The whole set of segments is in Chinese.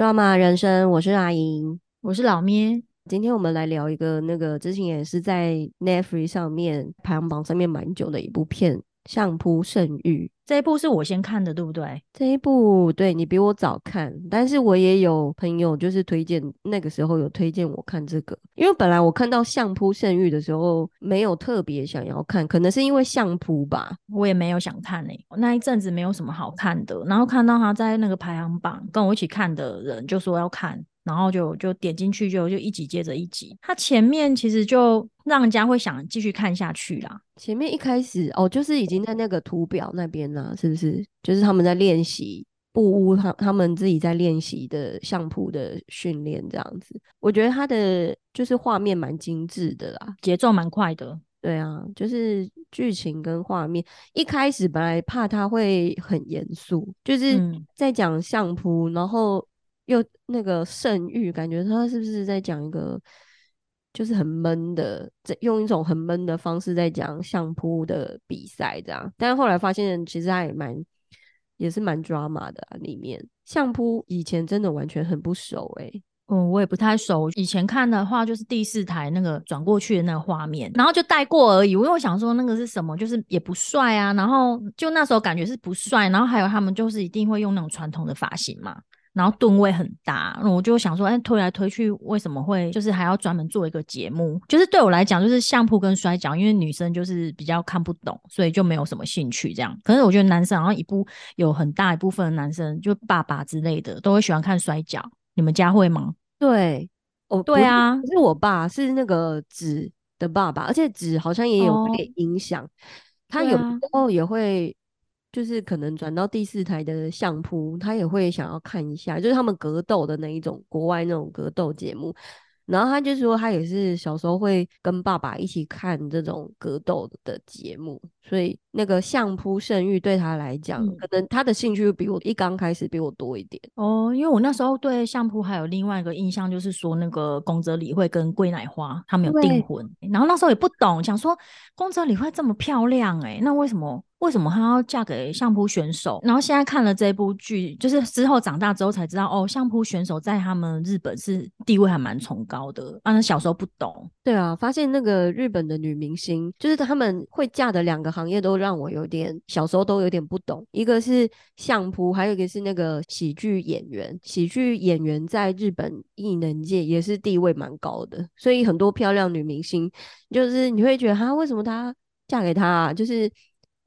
抓马人生，我是阿莹，我是老咩。今天我们来聊一个那个之前也是在 Netflix 上面排行榜上面蛮久的一部片《相扑圣域》。这一部是我先看的，对不对？这一部对你比我早看，但是我也有朋友就是推荐，那个时候有推荐我看这个，因为本来我看到相扑圣域的时候没有特别想要看，可能是因为相扑吧，我也没有想看诶。那一阵子没有什么好看的，然后看到他在那个排行榜跟我一起看的人就说要看。然后就就点进去就就一集接着一集，它前面其实就让人家会想继续看下去啦。前面一开始哦，就是已经在那个图表那边啦，是不是？就是他们在练习布屋，他他们自己在练习的相扑的训练这样子。我觉得他的就是画面蛮精致的啦，节奏蛮快的。对啊，就是剧情跟画面。一开始本来怕他会很严肃，就是在讲相扑，然后。又那个圣域，感觉他是不是在讲一个就是很闷的，在用一种很闷的方式在讲相扑的比赛这样？但是后来发现，其实他也蛮也是蛮抓马的里面。相扑以前真的完全很不熟哎，嗯，我也不太熟。以前看的话，就是第四台那个转过去的那个画面，然后就带过而已。因为我想说那个是什么，就是也不帅啊。然后就那时候感觉是不帅，然后还有他们就是一定会用那种传统的发型嘛。然后吨位很大，那我就想说，哎，推来推去，为什么会就是还要专门做一个节目？就是对我来讲，就是相扑跟摔跤，因为女生就是比较看不懂，所以就没有什么兴趣这样。可是我觉得男生好像一部有很大一部分的男生，就爸爸之类的，都会喜欢看摔跤。你们家会吗？对，哦，对啊，是我爸是那个子的爸爸，而且子好像也有被影响，他有时候也会。就是可能转到第四台的相扑，他也会想要看一下，就是他们格斗的那一种国外那种格斗节目。然后他就说，他也是小时候会跟爸爸一起看这种格斗的节目，所以那个相扑圣域对他来讲，可能他的兴趣比我一刚开始比我多一点。哦，因为我那时候对相扑还有另外一个印象，就是说那个宫泽理惠跟桂乃花他们有订婚，然后那时候也不懂，想说宫泽理惠这么漂亮，哎，那为什么？为什么她要嫁给相扑选手？然后现在看了这部剧，就是之后长大之后才知道，哦，相扑选手在他们日本是地位还蛮崇高的。啊，那小时候不懂。对啊，发现那个日本的女明星，就是他们会嫁的两个行业，都让我有点小时候都有点不懂。一个是相扑，还有一个是那个喜剧演员。喜剧演员在日本艺能界也是地位蛮高的，所以很多漂亮女明星，就是你会觉得，她，为什么她嫁给他？啊？就是。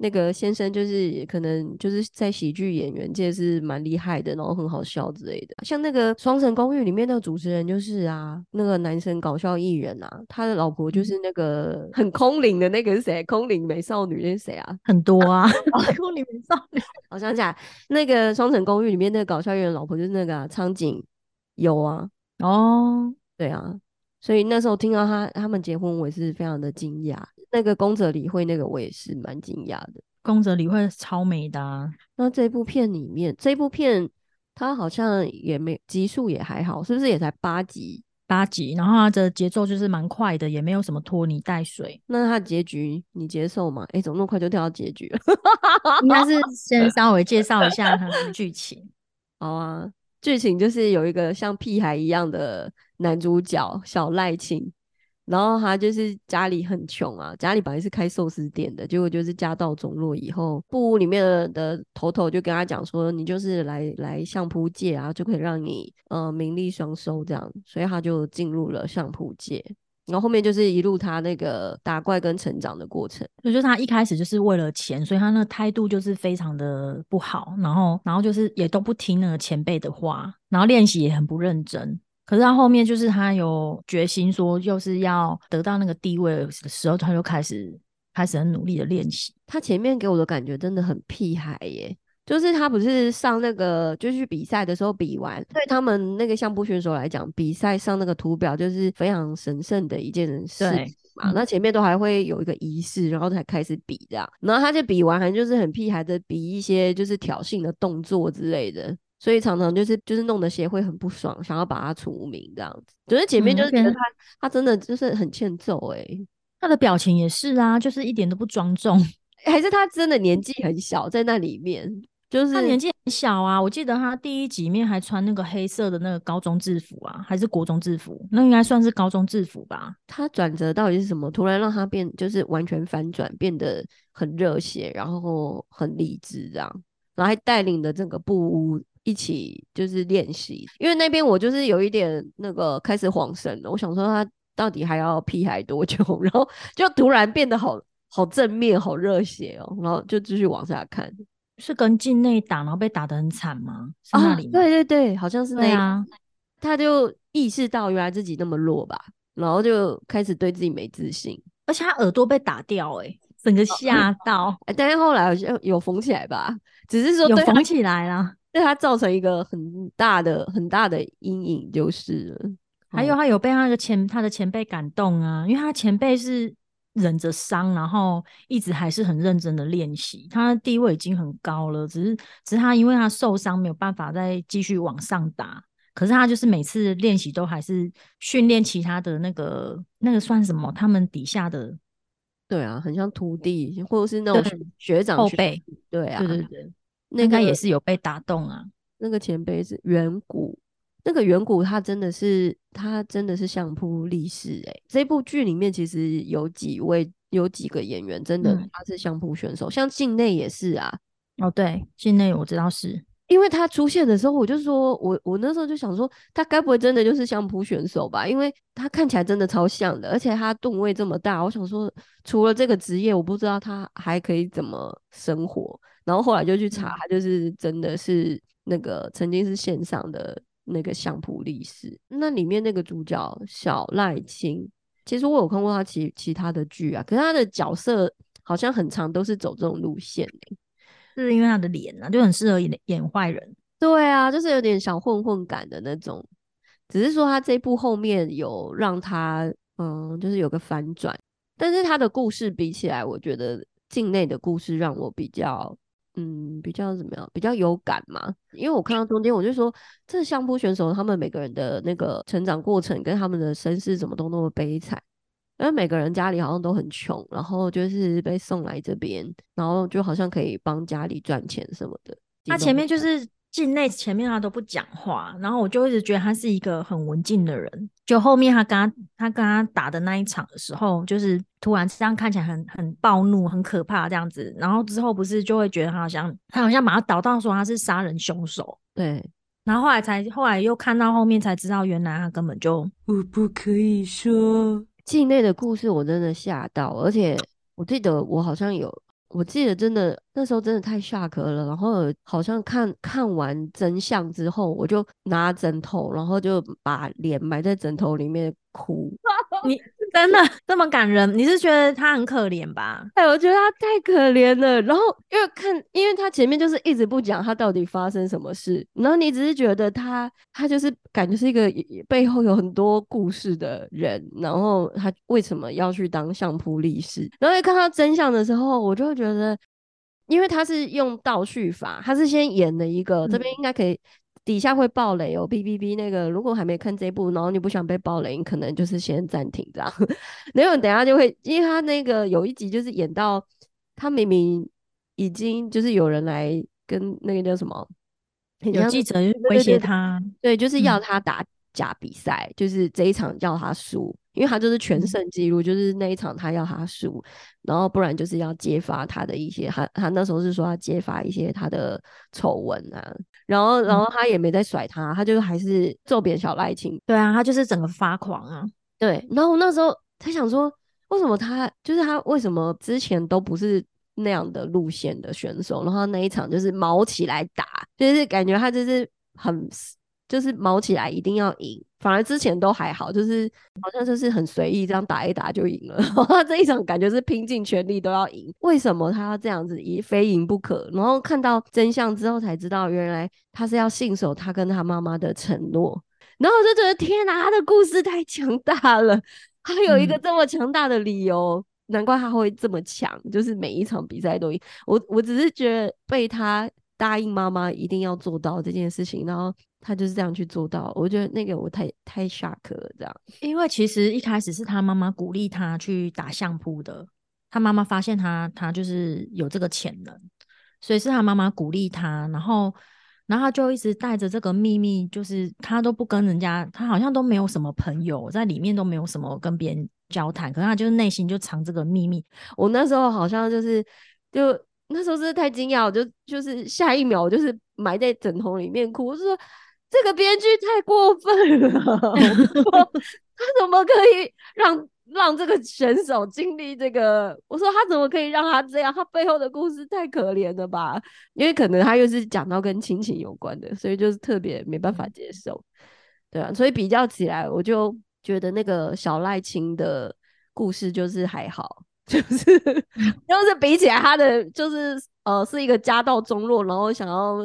那个先生就是可能就是在喜剧演员界是蛮厉害的，然后很好笑之类的。像那个《双城公寓》里面那个主持人就是啊，那个男生搞笑艺人啊，他的老婆就是那个很空灵的那个是谁？空灵美少女那是谁啊？很多啊，空灵美少女。我想起来，那个《双城公寓》里面那个搞笑艺人老婆就是那个苍井有啊。哦，对啊，所以那时候听到他他们结婚，我也是非常的惊讶。那个宫泽理惠，那个我也是蛮惊讶的。宫泽理惠超美的。那这部片里面，这部片它好像也没集数也还好，是不是也才八集？八集，然后它的节奏就是蛮快的，也没有什么拖泥带水。那它结局你接受吗？哎，怎么那么快就跳到结局了？应该是先稍微介绍一下它的剧情。好啊，剧情就是有一个像屁孩一样的男主角小赖庆。然后他就是家里很穷啊，家里本来是开寿司店的，结果就是家道中落以后，布屋里面的头头就跟他讲说，你就是来来相扑界啊，就可以让你呃名利双收这样，所以他就进入了相扑界。然后后面就是一路他那个打怪跟成长的过程，就就是他一开始就是为了钱，所以他那态度就是非常的不好，然后然后就是也都不听那个前辈的话，然后练习也很不认真。可是他后面就是他有决心说，就是要得到那个地位的时候，他就开始开始很努力的练习。他前面给我的感觉真的很屁孩耶，就是他不是上那个就去比赛的时候比完，对他们那个相扑选手来讲，比赛上那个图表就是非常神圣的一件事嘛。那前面都还会有一个仪式，然后才开始比这样。然后他就比完，还就是很屁孩的比一些就是挑衅的动作之类的。所以常常就是就是弄得协会很不爽，想要把他除名这样子。觉得姐妹就是觉得他他真的就是很欠揍哎，他的表情也是啊，就是一点都不庄重，还是他真的年纪很小在那里面，就是他年纪很小啊，我记得他第一集里面还穿那个黑色的那个高中制服啊，还是国中制服，那应该算是高中制服吧。他转折到底是什么？突然让他变，就是完全反转，变得很热血，然后很理智这样，然后还带领的整个布屋一起就是练习。因为那边我就是有一点那个开始晃神了，我想说他到底还要屁孩多久？然后就突然变得好好正面、好热血哦，然后就继续往下看。是跟境内打，然后被打得很惨吗？是那里吗？对对对，好像是那对样。啊，他就意识到原来自己那么弱吧，然后就开始对自己没自信。而且他耳朵被打掉、欸，整个吓到，哎，但是后来好像有缝起来吧，只是说有缝起来啦。对他造成一个很大的很大的阴影就是了。还有哦他有被他那个前他的前辈感动啊，因为他前辈是忍着伤，然后一直还是很认真的练习，他的地位已经很高了，只是只是他因为他受伤没有办法再继续往上打，可是他就是每次练习都还是训练其他的那个那个算什么，他们底下的对啊，很像徒弟或者是那种学学长学后辈对啊，对对对，那个应该也是有被打动啊。那个前辈是远古，那个远古他真的是他真的是相扑力士哎、这部剧里面其实有几位有几个演员真的嗯。他是相扑选手，像境内也是啊，哦，对，境内我知道是，因为他出现的时候，我就说我我那时候就想说，他该不会真的就是相扑选手吧？因为他看起来真的超像的，而且他吨位这么大，我想说除了这个职业，我不知道他还可以怎么生活。然后后来就去查，嗯他就是真的是那个曾经是线上的那个相扑力士。那里面那个主角小赖青，其实我有看过他其其他的剧啊，可是他的角色好像很长都是走这种路线欸是因为他的脸啊，就很适合演演坏人。对啊，就是有点小混混感的那种。只是说他这部后面有让他，嗯，就是有个反转，但是他的故事比起来，我觉得境内的故事让我比较，嗯，比较怎么样，比较有感嘛。因为我看到中间，我就说，这相扑选手他们每个人的那个成长过程跟他们的身世怎么都那么悲惨。因为每个人家里好像都很穷，然后就是被送来这边，然后就好像可以帮家里赚钱什么的。他前面就是境内前面他都不讲话，然后我就一直觉得他是一个很文静的人。就后面他跟他他跟他打的那一场的时候，就是突然这样看起来很很暴怒、很可怕这样子，然后之后不是就会觉得他好像他好像把他倒到说他是杀人凶手，对，然后后来才后来又看到后面才知道，原来他根本就我不可以说境内的故事，我真的吓到，而且我记得我好像有，我记得真的那时候真的太下课了，然后好像看看完真相之后，我就拿枕头，然后就把脸埋在枕头里面哭。你真的 这么感人？你是觉得他很可怜吧？哎，我觉得他太可怜了。然后因为看，因为他前面就是一直不讲他到底发生什么事，然后你只是觉得他他就是感觉是一个背后有很多故事的人，然后他为什么要去当相扑力士？然后一看到真相的时候，我就会觉得，因为他是用倒叙法，他是先演了一个，这边应该可以。底下会爆雷哦，，B B B。那个如果还没看这部，然后你不想被爆雷，你可能就是先暂停这样。没有等下就会，因为他那个有一集就是演到他明明已经就是有人来跟那个叫什么，有记者威胁他，对，就是要嗯他打假比赛，就是这一场要他输，因为他就是全嗯。胜记录，就是那一场他要他输，然后不然就是要揭发他的一些，他他那时候是说要揭发一些他的丑闻啊，然后然后他也没在甩他，他就还是揍扁小赖清，对啊，他就是整个发狂啊。对，然后我那时候他想说，为什么他就是他为什么之前都不是那样的路线的选手，然后那一场就是毛起来打，就是感觉他就是很就是毛起来一定要赢，反而之前都还好，就是好像就是很随意这样打一打就赢了，这一场感觉是拼尽全力都要赢，为什么他要这样子，以非赢不可？然后看到真相之后才知道，原来他是要信守他跟他妈妈的承诺。然后我就觉得天哪，他的故事太强大了，他有一个嗯这么强大的理由，难怪他会这么强，就是每一场比赛都赢。我我只是觉得被他答应妈妈一定要做到这件事情，然后他就是这样去做到，我觉得那个我太太 shock 了，这样。因为其实一开始是他妈妈鼓励他去打相扑的，他妈妈发现他他就是有这个潜能，所以是他妈妈鼓励他，然后，然后他就一直带着这个秘密，就是他都不跟人家，他好像都没有什么朋友在里面，都没有什么跟别人交谈，可是他就是内心就藏这个秘密。我那时候好像就是就那时候真的太惊讶，我就就是下一秒我就是埋在枕头里面哭，我说这个编剧太过分了，他怎么可以让？让这个选手经历这个，我说他怎么可以让他这样？他背后的故事太可怜了吧？因为可能他又是讲到跟亲情有关的，所以就是特别没办法接受，对啊。所以比较起来，我就觉得那个小赖青的故事就是还好，就是就是比起来他的就是呃是一个家道中落，然后想要。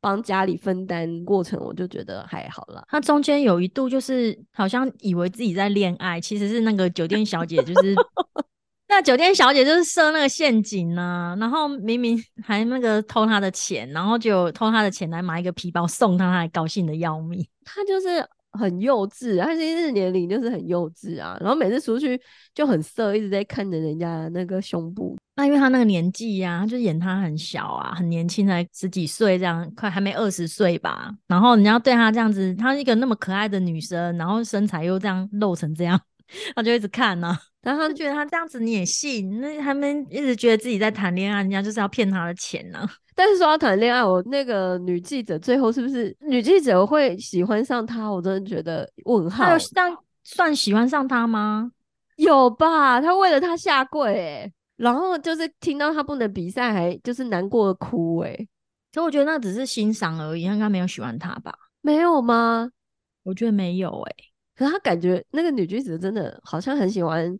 帮家里分担过程，我就觉得还好了。他中间有一度就是好像以为自己在恋爱，其实是那个酒店小姐，就是 那酒店小姐就是设那个陷阱呢。然后明明还那个偷他的钱，然后就偷他的钱来买一个皮包送他，他还高兴的要命。他就是很幼稚，他其实年龄就是很幼稚啊。然后每次出去就很色，一直在看着人家那个胸部。那因为他那个年纪呀，他就演他很小啊，很年轻，才十几岁这样，快还没二十岁吧。然后你要对他这样子，她一个那么可爱的女生，然后身材又这样露成这样，他就一直看呢。然后他就觉得他这样子你也信，那他们一直觉得自己在谈恋爱，人家就是要骗他的钱呢。但是说要谈恋爱，我那个女记者最后是不是女记者会喜欢上他？我真的觉得问号。有算算喜欢上他吗？有吧，他为了他下跪哎。然后就是听到他不能比赛，还就是难过的哭哎。其实我觉得那只是欣赏而已，他应该没有喜欢他吧？没有吗？我觉得没有哎。可是他感觉那个女橘子真的好像很喜欢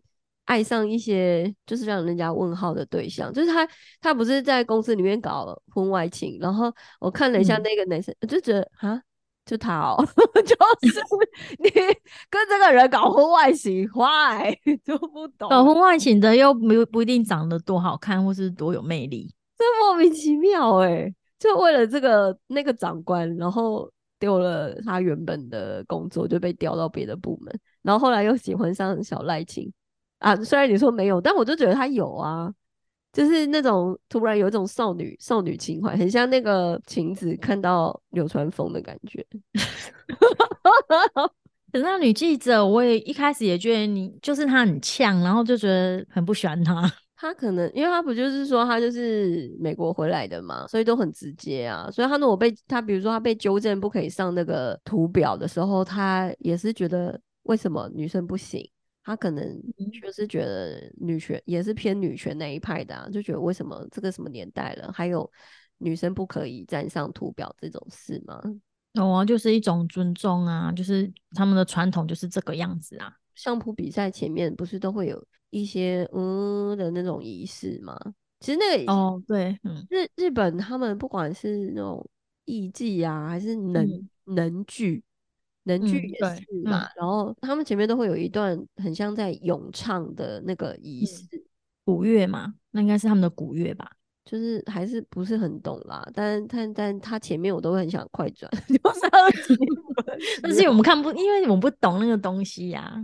爱上一些就是让人家问号的对象。就是他他不是在公司里面搞婚外情，然后我看了一下那个男生，我就觉得啊。就他哦，就是你跟这个人搞婚外情，坏 就不懂。搞婚外情的又不不一定长得多好看，或是多有魅力，这莫名其妙哎！就为了这个那个长官，然后丢了他原本的工作，就被调到别的部门，然后后来又喜欢上小赖青啊。虽然你说没有，但我就觉得他有啊。就是那种突然有一种少女少女情怀，很像那个晴子看到流川枫的感觉。可是那女记者，我也一开始也觉得你就是她很呛，然后就觉得很不喜欢她。她可能因为她不就是说她就是美国回来的嘛，所以都很直接啊。所以她如果被她比如说她被纠正不可以上那个图表的时候，她也是觉得为什么女生不行？他可能就是觉得女权也是偏女权那一派的，啊，就觉得为什么这个什么年代了，还有女生不可以站上图表这种事吗？有啊，就是一种尊重啊，就是他们的传统就是这个样子啊。相扑比赛前面不是都会有一些嗯的那种仪式吗？其实那个哦，对，嗯，日日本他们不管是那种艺伎啊，还是能能剧。能剧也是嘛，然后他们前面都会有一段很像在咏唱的那个仪式，古乐嘛，那应该是他们的古乐吧，就是还是不是很懂啦，但但但他前面我都会很想快转，就是 但是我们看不，因为我们不懂那个东西呀。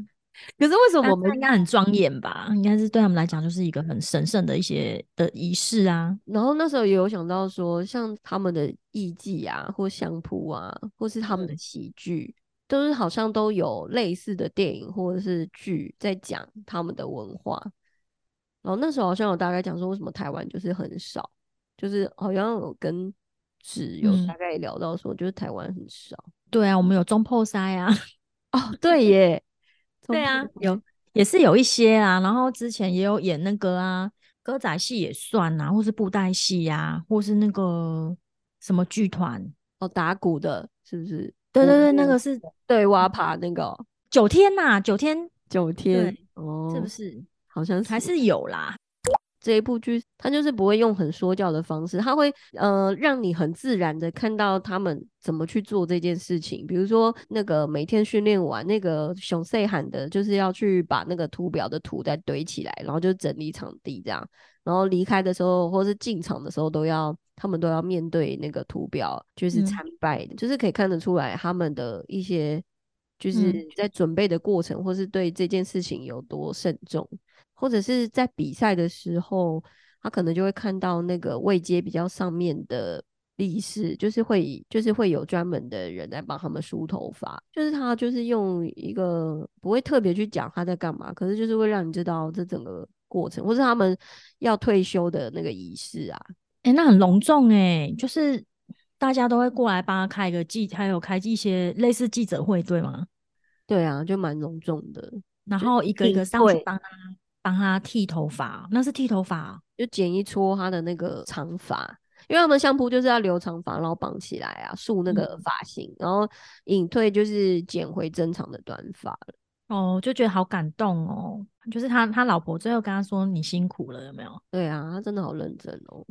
可是为什 么我们应该很庄严吧？应该是对他们来讲就是一个很神圣的一些的仪式啊。然后那时候也有想到说，像他们的艺伎啊，或相扑啊，或是他们的喜剧。都是好像都有类似的电影或者是剧在讲他们的文化，然后那时候好像有大概讲说为什么台湾就是很少，就是好像有跟纸有大概聊到说就是台湾很少。对啊，我们有中破塞啊，哦对耶，对啊，有也是有一些啊，然后之前也有演那个啊歌仔戏也算啊，或是布袋戏呀，或是那个什么剧团哦打鼓的，是不是？对对对，那个是对挖爬那个九天呐，九天九天哦，是不是？好像是还是有啦。这一部剧，它就是不会用很说教的方式，它会呃让你很自然的看到他们怎么去做这件事情。比如说那个每天训练完，那个熊赛喊的就是要去把那个图表的图再堆起来，然后就整理场地这样。然后离开的时候，或是进场的时候，都要他们都要面对那个图表，就是参拜的，就是可以看得出来他们的一些就是在准备的过程，或是对这件事情有多慎重，或者是在比赛的时候，他可能就会看到那个位阶比较上面的力士，就是会就是会有专门的人来帮他们梳头发，就是他就是用一个不会特别去讲他在干嘛，可是就是会让你知道这整个过程，或是他们要退休的那个仪式啊。哎，那很隆重哎，就是大家都会过来帮他开个记，还有开一些类似记者会，对吗？对啊，就蛮隆重的。然后一个一个上去帮他帮他剃头发，那是剃头发，就剪一撮他的那个长发，因为他们相扑就是要留长发，然后绑起来啊，束那个发型，然后隐退就是剪回正常的短发了。哦，就觉得好感动哦，就是他他老婆最后跟他说你辛苦了，有没有？对啊，他真的好认真哦。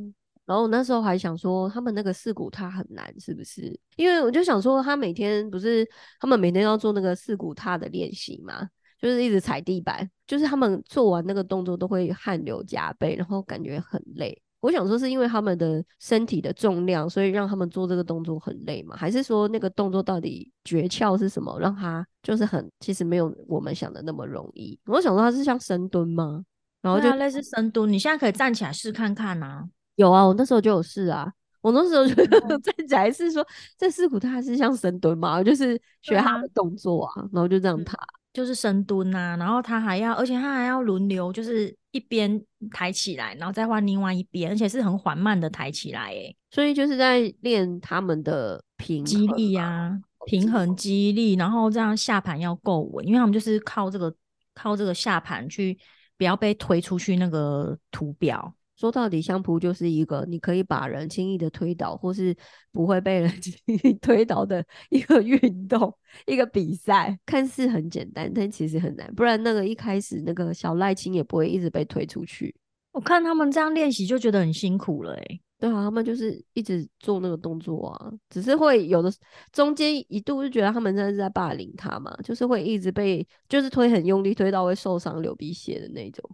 然后我那时候还想说，他们那个四股踏很难，是不是？因为我就想说，他每天不是他们每天要做那个四股踏的练习嘛，就是一直踩地板，就是他们做完那个动作都会汗流浃背，然后感觉很累。我想说，是因为他们的身体的重量，所以让他们做这个动作很累吗？还是说那个动作到底诀窍是什么，让他就是很其实没有我们想的那么容易？我想说，他是像深蹲吗？然后就类似深蹲，你现在可以站起来试看看啊。有啊，我那时候就有试啊。我那时候就 站起来是说，这四股它是像深蹲嘛，就是学他的动作啊，然后就这样踏，就是深蹲呐。然后他还要，而且他还要轮流，就是一边抬起来，然后再换另外一边，而且是很缓慢的抬起来，诶。所以就是在练他们的平肌力呀，平衡肌力，然后这样下盘要够稳，因为他们就是靠这个靠这个下盘去，不要被推出去那个图表。说到底，相扑就是一个你可以把人轻易的推倒，或是不会被人 轻易推倒的一个运动，一个比赛。看似很简单，但其实很难。不然那个一开始那个小赖青也不会一直被推出去。我看他们这样练习就觉得很辛苦了，哎。对啊，他们就是一直做那个动作啊，只是会有的中间一度就觉得他们真的是在霸凌他嘛，就是会一直被就是推很用力，推到会受伤流鼻血的那种。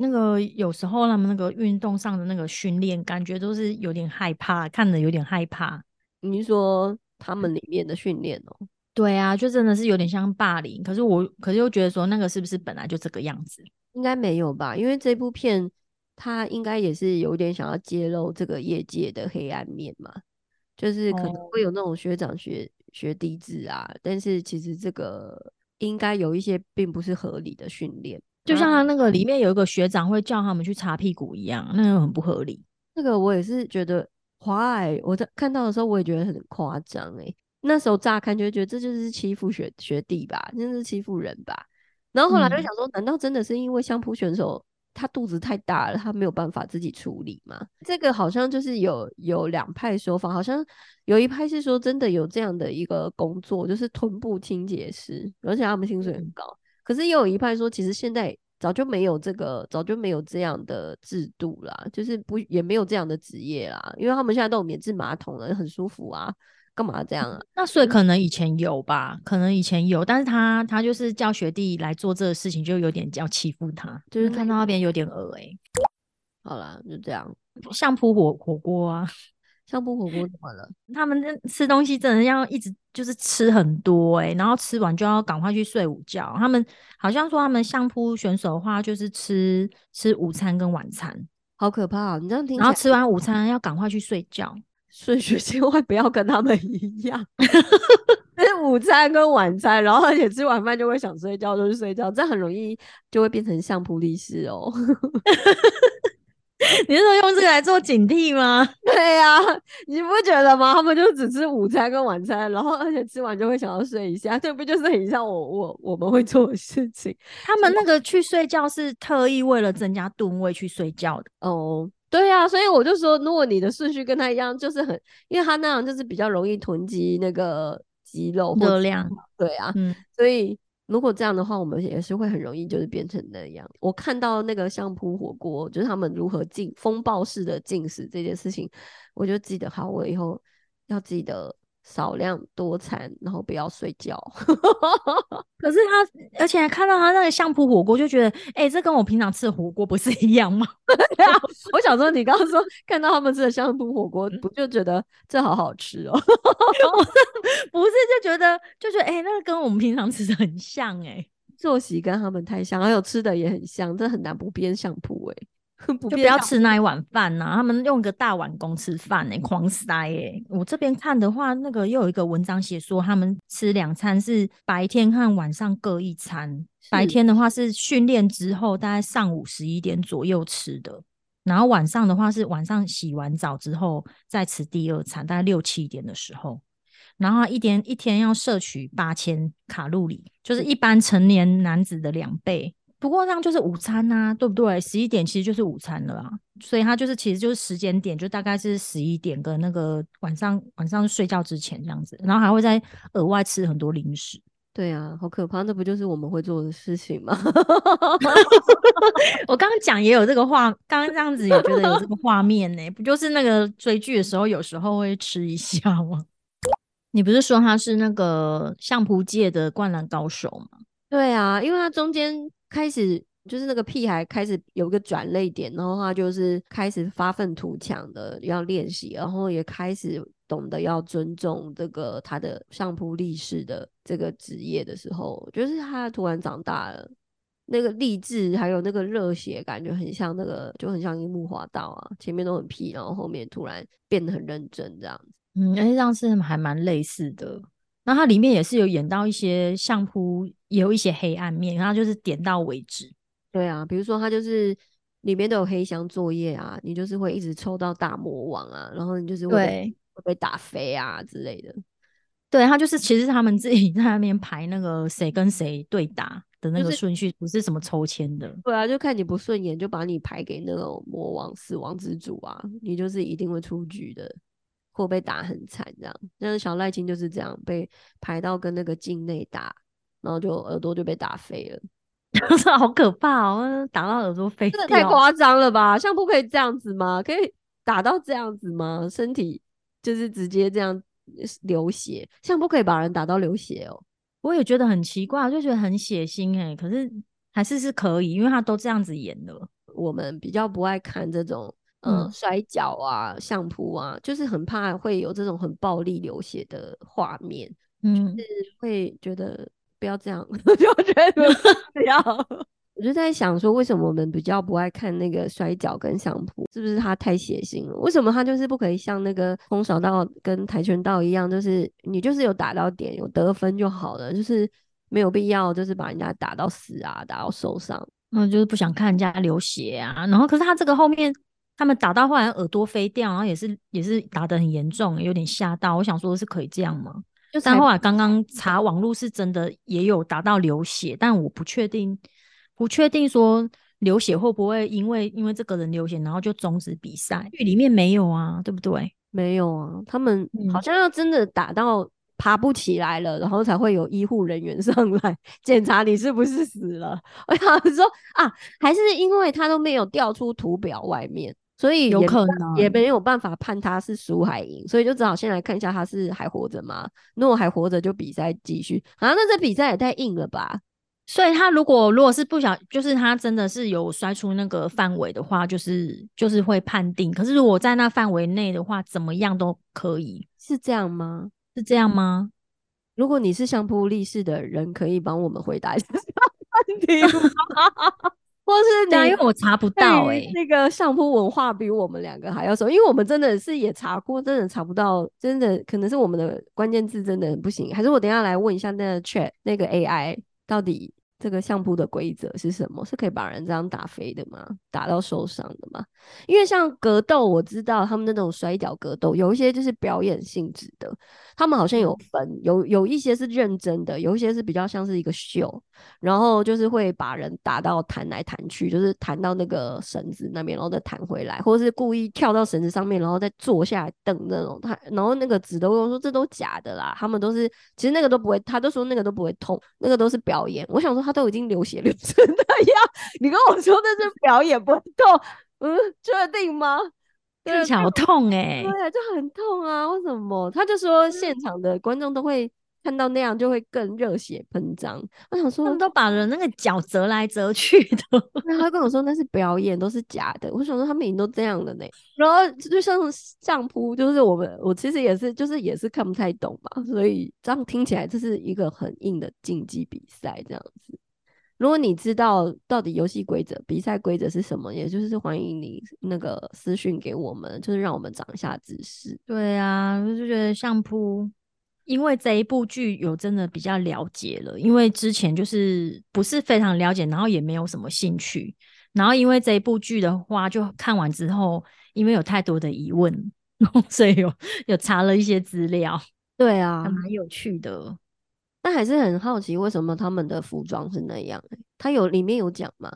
那个有时候他们那个运动上的那个训练，感觉都是有点害怕，看着有点害怕。你说他们里面的训练哦？对啊，就真的是有点像霸凌。可是我，可是又觉得说那个是不是本来就这个样子？应该没有吧？因为这部片它应该也是有点想要揭露这个业界的黑暗面嘛，就是可能会有那种学长学学弟制啊。但是其实这个应该有一些并不是合理的训练。就像他那个里面有一个学长会叫他们去擦屁股一样，那个很不合理。那个我也是觉得华爱，我在看到的时候我也觉得很夸张哎。那时候乍看就会觉得这就是欺负学学弟吧，真是欺负人吧。然后后来就想说，难道真的是因为相扑选手他肚子太大了，他没有办法自己处理吗？这个好像就是有有两派说法，好像有一派是说真的有这样的一个工作，就是臀部清洁师，而且他们薪水很高。可是也有一派说，其实现在早就没有这个，早就没有这样的制度啦，就是不也没有这样的职业啦，因为他们现在都有免治马桶了，很舒服啊，干嘛这样啊？那所以可能以前有吧，可能以前有，但是他他就是叫学弟来做这个事情，就有点要欺负他，就是看到那边有点恶哎。好了，就这样，相扑火火锅啊。相扑火锅怎么了？他们这吃东西真的要一直就是吃很多哎，然后吃完就要赶快去睡午觉。他们好像说他们相扑选手的话，就是吃吃午餐跟晚餐，好可怕！你这样听，然后吃完午餐要赶快去睡觉，顺序千万不要跟他们一样，吃午餐跟晚餐，然后而且吃完饭就会想睡觉就去睡觉，这很容易就会变成相扑力士哦。你是说用这个来做警惕吗？对呀，你不觉得吗？他们就只吃午餐跟晚餐，然后而且吃完就会想要睡一下，这不就是很像我我我们会做的事情？他们那个去睡觉是特意为了增加吨位去睡觉的哦。对呀，所以我就说，如果你的顺序跟他一样，就是很，因为他那样就是比较容易囤积那个肌肉热量。对啊，嗯，所以。如果这样的话，我们也是会很容易就是变成那样。我看到那个相扑火锅，就是他们如何进风暴式的进食这件事情，我就记得好，我以后要记得。少量多餐，然后不要睡觉。可是他，而且还看到他那个相扑火锅，就觉得，哎，这跟我平常吃的火锅不是一样吗？对啊，我想说，你刚刚说看到他们吃的相扑火锅，不就觉得这好好吃哦？不是，就觉得就觉得，哎，那个跟我们平常吃的很像，哎，作息跟他们太像，还有吃的也很像，这很难不变相扑，哎。不就不要吃那一碗饭呐、他们用个大碗公吃饭呢、狂塞哎、我这边看的话，那个又有一个文章写说，他们吃两餐是白天和晚上各一餐。白天的话是训练之后，大概上午十一点左右吃的，然后晚上的话是晚上洗完澡之后再吃第二餐，大概六七点的时候。然后一天一天要摄取八千卡路里，就是一般成年男子的两倍。不过这样就是午餐呐、对不对？十一点其实就是午餐了啊，所以它就是其实就是时间点，就大概是十一点跟那个晚上晚上睡觉之前这样子，然后还会再额外吃很多零食。对啊，好可怕，那不就是我们会做的事情吗？我刚刚讲也有这个画，刚刚这样子也觉得有这个画面呢、不就是那个追剧的时候有时候会吃一下吗？你不是说他是那个相扑界的灌篮高手吗？对啊，因为他中间开始就是那个屁孩开始有一个转泪点，然后他就是开始发愤图强的要练习，然后也开始懂得要尊重这个他的相扑力士的这个职业的时候，就是他突然长大了。那个励志还有那个热血，感觉很像那个，就很像樱木花道啊，前面都很屁，然后后面突然变得很认真这样子。嗯，而且这样是还蛮类似的。那它里面也是有演到一些相扑，也有一些黑暗面，然后就是点到为止。对啊，比如说它就是里面都有黑箱作业啊，你就是会一直抽到大魔王啊，然后你就是会会被打飞啊之类的，对，他就是其实他们自己在那边排那个谁跟谁对打的那个顺序，不是什么抽签的。对啊，就看你不顺眼就把你排给那种魔王、死亡之主啊，你就是一定会出局的，或被打很惨这样。像小赖青就是这样被排到跟那个境内打，然后就耳朵就被打飞了，好可怕哦！打到耳朵飞真的太。夸张了吧？相扑可以这样子吗？可以打到这样子吗？身体就是直接这样呃流血，相扑可以把人打到流血哦。我也觉得很奇怪，就觉得很血腥哎、可是还是是可以，因为他都这样子演了。我们比较不爱看这种，呃，嗯摔跤啊、相扑啊，就是很怕会有这种很暴力流血的画面，嗯，是会觉得不要这样，就觉得不 要。我就在想说，为什么我们比较不爱看那个摔跤跟相扑？是不是它太血腥了？为什么它就是不可以像那个空手道跟跆拳道一样，就是你就是有打到点，有得分就好了，就是没有必要就是把人家打到死啊，打到受伤。嗯就是不想看人家流血啊。然后可是他这个后面他们打到后来耳朵飞掉，然后也是也是打得很严重，有点吓到。我想说是可以这样吗？就但后来刚刚查网络是真的也有打到流血，但我不确定，不确定说流血会不会因为因为这个人流血，然后就终止比赛。剧里面没有啊，对不对？没有啊，他们好嗯像要真的打到爬不起来了，然后才会有医护人员 上来检查你是不是死了。我想说啊，还是因为他都没有掉出图表外面，所以有可能也没有办法判他是输还赢，所以就只好先来看一下他是还活着吗？如果还活着，就比赛继续。啊，那这比赛也太硬了吧？所以他如果如果是不想，就是他真的是有摔出那个范围的话，就是就是会判定。可是如果在那范围内的话，怎么样都可以，是这样吗？是这样吗？如果你是相扑力士的人，可以帮我们回答一下这个问题吗？或是对啊，你因为我查不到那个相扑文化比我们两个还要熟，因为我们真的是也查过，真的查不到，真的可能是我们的关键字真的很不行，还是我等一下来问一下那个 Chat 那个 AI 到底这个相扑的规则是什么？是可以把人这样打飞的吗？打到受伤的吗？因为像格斗，我知道他们那种摔跤格斗，有一些就是表演性质的，他们好像有分，有有一些是认真的，有一些是比较像是一个秀，然后就是会把人打到弹来弹去，就是弹到那个绳子那边，然后再弹回来，或者是故意跳到绳子上面，然后再坐下来蹬那种。他然后那个指都说这都假的啦，他们都是其实那个都不会，他都说那个都不会痛，那个都是表演。我想说他都已经流血流成那样，你跟我说那是表演不会痛，嗯，确定吗？对听起来好痛哎、对啊，就很痛啊！为什么？他就说现场的观众都会看到那样，就会更热血喷张。我想说他们，都把人那个脚折来折去的。然后他跟我说那是表演，都是假的。我想说他们已经都这样了呢。然后就像相扑，就是我们我其实也是，就是也是看不太懂嘛，所以这样听起来这是一个很硬的竞技比赛这样子。如果你知道到底游戏规则、比赛规则是什么，也就是欢迎你那个私讯给我们，就是让我们长一下知识。对啊，我就觉得相扑，因为这一部剧有真的比较了解了，因为之前就是不是非常了解，然后也没有什么兴趣，然后因为这一部剧的话，就看完之后，因为有太多的疑问，所以有有查了一些资料，对啊还，蛮有趣的。但还是很好奇，为什么他们的服装是那样、欸？他有里面有讲吗？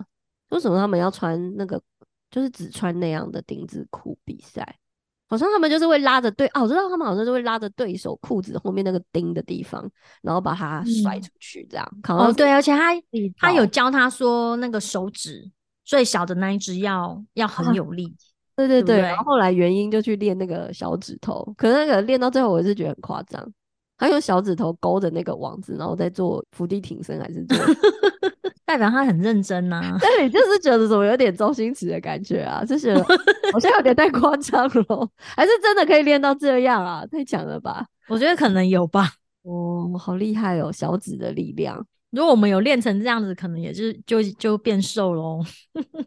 为什么他们要穿那个，就是只穿那样的丁字裤比赛？好像他们就是会拉着对，哦，我知道他们好像是会拉着对手裤子后面那个钉的地方，然后把它甩嗯出去，这样。哦，对，而且他他有教他说，那个手指最小的那一只要要很啊有力。对对对，对对然后后来原因就去练那个小指头，可是那个练到最后，我是觉得很夸张。他用小指头勾着那个网子，然后再做伏地挺身，还是做？代表他很认真呐、对，就是觉得怎么有点周星驰的感觉啊，就觉得好像有点太夸张了，还是真的可以练到这样啊？太强了吧！我觉得可能有吧。哦，好厉害哦，小指的力量。如果我们有练成这样子，可能也是就就变瘦喽。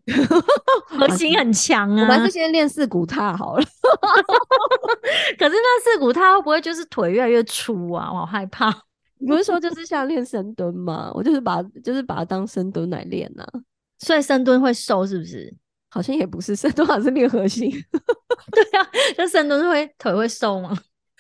核心很强啊我们还是，先练四股踏好了。可是那四股踏会不会就是腿越来越粗啊？我好害怕。你不是说就是像练深蹲吗？我就是把就是把它当深蹲来练呐、所以深蹲会瘦是不是？好像也不是深蹲，好像是练核心，对啊，就深蹲会腿会瘦吗？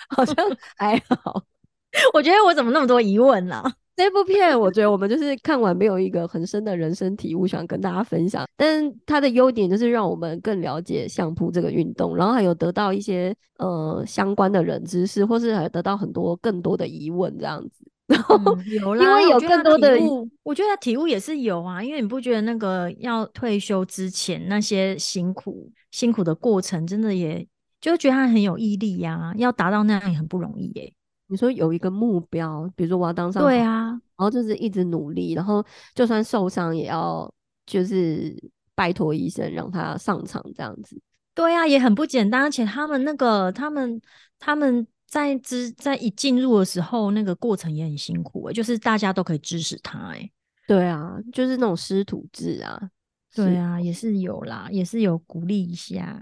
好像还好。我觉得我怎么那么多疑问啊？这部片我觉得我们就是看完没有一个很深的人生体悟想跟大家分享，但它的优点就是让我们更了解相扑这个运动，然后还有得到一些呃相关的人知识，或是还得到很多更多的疑问这样子。然后、嗯、有啦，因为有更多的我觉得他体悟也是有啊，因为你不觉得那个要退休之前那些辛苦辛苦的过程，真的也就觉得他很有毅力呀、要达到那样也很不容易耶、你说有一个目标，比如说我要当上，对啊，然后就是一直努力，然后就算受伤也要就是拜托医生让他上场这样子。对啊，也很不简单，而且他们那个他们他们在之在一进入的时候，那个过程也很辛苦诶、就是大家都可以支持他诶、对啊，就是那种师徒制啊。对啊，也是有啦，也是有鼓励一下。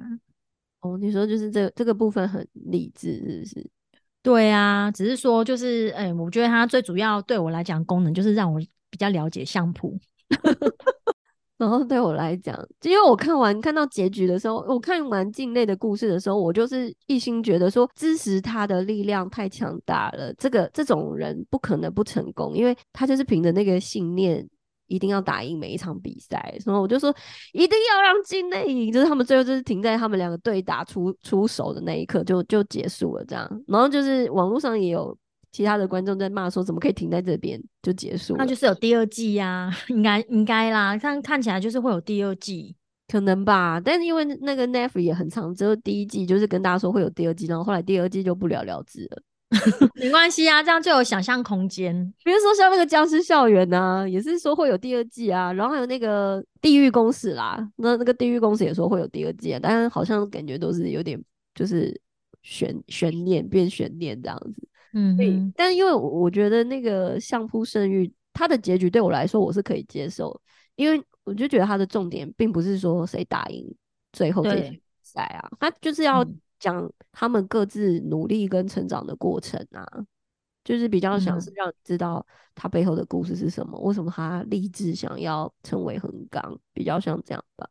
哦，你说就是这这个部分很理智，是不是？对啊，只是说就是，哎、我觉得它最主要对我来讲功能就是让我比较了解相扑。然后对我来讲，因为我看完看到结局的时候，我看完境内的故事的时候，我就是一心觉得说，支持他的力量太强大了，这个这种人不可能不成功，因为他就是凭着那个信念。一定要打赢每一场比赛，然后我就说一定要让境内赢，就是他们最后就是停在他们两个对打出出手的那一刻就就结束了这样，然后就是网络上也有其他的观众在骂说怎么可以停在这边就结束了，那就是有第二季呀、应该应该啦，看看起来就是会有第二季。可能吧，但是因为那个 Netflix 也很长，只有第一季就是跟大家说会有第二季，然后后来第二季就不了了之了。没关系啊，这样就有想象空间。比如说像那个僵尸校园啊，也是说会有第二季啊，然后还有那个地狱公使啦，那那个地狱公使也说会有第二季啊，但是好像感觉都是有点就是悬悬念变悬念这样子。对，嗯哼，但因为我我觉得那个相扑圣域，它的结局对我来说我是可以接受，因为我就觉得它的重点并不是说谁打赢最后这比赛啊，它就是要嗯讲他们各自努力跟成长的过程啊，就是比较想嗯是让你知道他背后的故事是什么，为什么他立志想要成为横纲，比较像这样吧。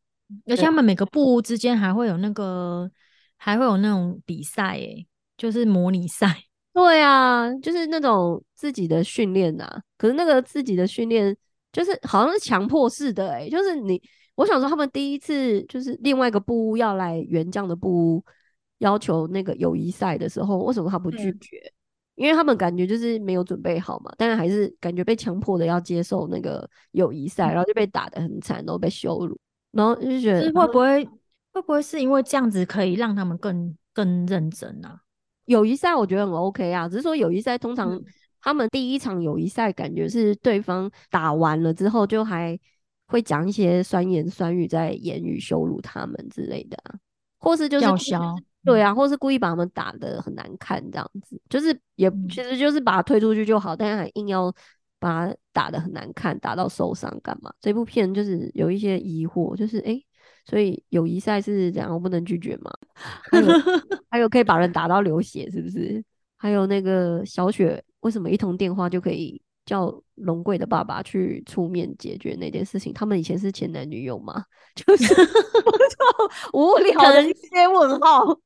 而且他们每个部之间还会有那个，还会有那种比赛，诶，就是模拟赛。对啊，就是那种自己的训练呐，可是那个自己的训练就是好像是强迫式的、欸，就是你，我想说他们第一次就是另外一个部屋要来援将的部屋要求那个友谊赛的时候，为什么他不拒嗯绝？因为他们感觉就是没有准备好嘛，但是还是感觉被强迫的要接受那个友谊赛，然后就被打得很惨，然后被羞辱，然后就觉得会不会会不会是因为这样子可以让他们更更认真啊？友谊赛我觉得很 OK 啊，只是说友谊赛通常嗯他们第一场友谊赛感觉是对方打完了之后就还会讲一些酸言酸语在言语羞辱他们之类的啊，或是就是对啊，或是故意把他们打的很难看这样子，就是也嗯其实就是把他推出去就好，但是还硬要把他打的很难看，打到受伤干嘛？这部片就是有一些疑惑，就是哎，所以友谊赛是怎样，我不能拒绝嘛？还有还有可以把人打到流血，是不是？还有那个小雪，为什么一通电话就可以叫龙贵的爸爸去出面解决那件事情？他们以前是前男女友吗？就是无聊的一些问号。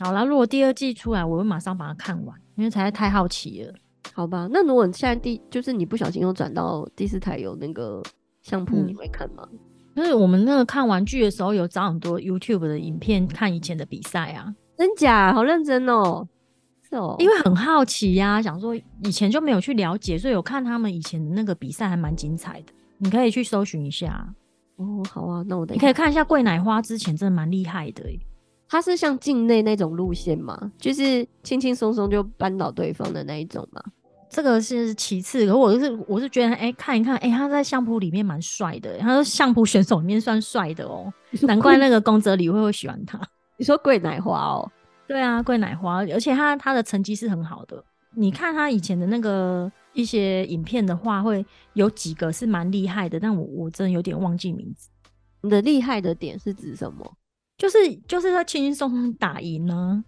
好啦，如果第二季出来，我会马上把它看完，因为实在太好奇了。好吧，那如果现在第就是你不小心又转到第四台有那个相扑，你会看吗？就是我们那个看玩具的时候，有找很多 YouTube 的影片看以前的比赛啊，真假？好认真哦，是哦，因为很好奇呀，想说以前就没有去了解，所以有看他们以前的那个比赛还蛮精彩的，你可以去搜寻一下。哦，好啊，那我等你可以看一下桂奶花之前真的蛮厉害的。他是像境内那种路线吗？就是轻轻松松就扳倒对方的那一种吗？这个是其次，可我是我是觉得，哎，看一看，哎，他在相扑里面蛮帅的，他说相扑选手里面算帅的哦，难怪那个宫泽理惠会喜欢他。你说桂奶花哦？对啊，桂奶花，而且他他的成绩是很好的。你看他以前的那个一些影片的话，会有几个是蛮厉害的，但我我真的有点忘记名字。你的厉害的点是指什么？就是就是他轻轻松松打赢呢，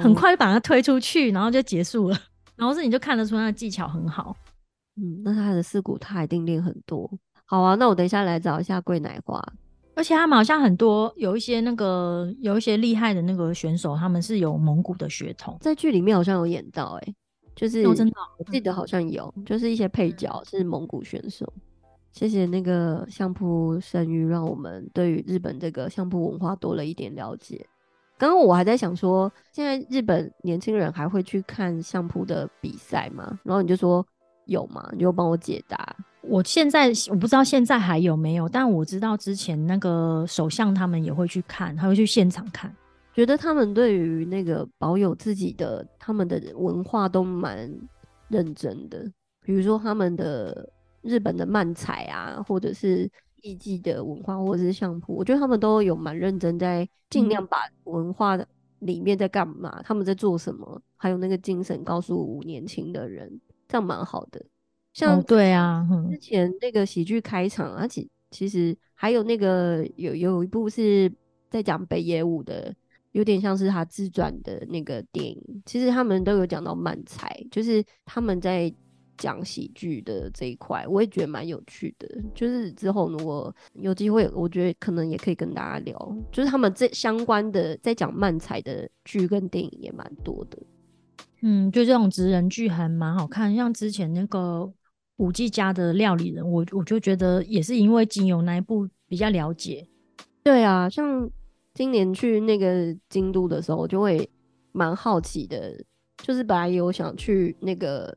很快就把他推出去，然后就结束了。然后是你就看得出他的技巧很好。嗯，那他的四股他一定练很多。好啊，那我等一下来找一下桂奶花。而且他们好像很多有一些那个有一些厉害的那个选手，他们是有蒙古的血统，在剧里面好像有演到，哎，就是真的，我记得好像有，就是一些配角是蒙古选手。谢谢那个相扑生育，让我们对于日本这个相扑文化多了一点了解。刚刚我还在想说，现在日本年轻人还会去看相扑的比赛吗？然后你就说有吗？你就帮我解答。我现在我不知道现在还有没有，但我知道之前那个首相他们也会去看，他会去现场看。觉得他们对于那个保有自己的他们的文化都蛮认真的，比如说他们的。日本的漫才啊，或者是艺伎的文化，或者是相扑，我觉得他们都有蛮认真，在尽量把文化的里面在干嘛，他们在做什么，还有那个精神告诉年轻的人，这样蛮好的。像对啊，之前那个喜剧开场，而且其实还有那个有有一部是在讲北野武的，有点像是他自传的那个电影。其实他们都有讲到漫才，就是他们在。讲喜剧的这一块，我也觉得蛮有趣的。就是之后如果有机会，我觉得可能也可以跟大家聊，就是他们这相关的在讲漫才的剧跟电影也蛮多的。嗯，就这种职人剧还蛮好看，像之前那个五 G 家的料理人，我我就觉得也是因为仅有那一部比较了解。对啊，像今年去那个京都的时候，我就会蛮好奇的，就是本来有想去那个。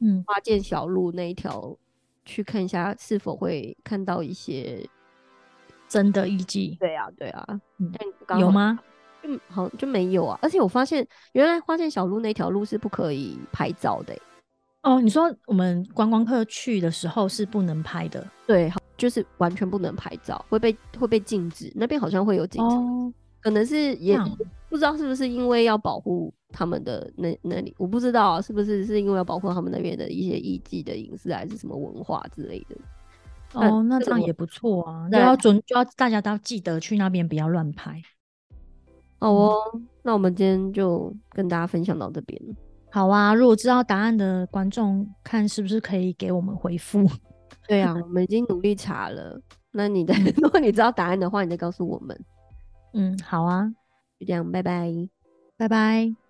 嗯，花见小路那一条去看一下，是否会看到一些真的遗迹？对啊，对啊，有吗？就好就没有啊。而且我发现，原来花见小路那条路是不可以拍照的。哦，你说我们观光客去的时候是不能拍的？对，就是完全不能拍照，会被会被禁止。那边好像会有警察，可能是也不知道是不是因为要保护。他们的那那里我不知道是不是是因为要保护他们那边的一些艺伎的隐私还是什么文化之类的。哦，那这样也不错啊，要准就要大家都要记得去那边不要乱拍。好哦，那我们今天就跟大家分享到这边。好啊，如果知道答案的观众，看是不是可以给我们回复。对啊，我们已经努力查了。那你的 如果你知道答案的话，你再告诉我们。嗯，好啊，就这样，拜拜，拜拜。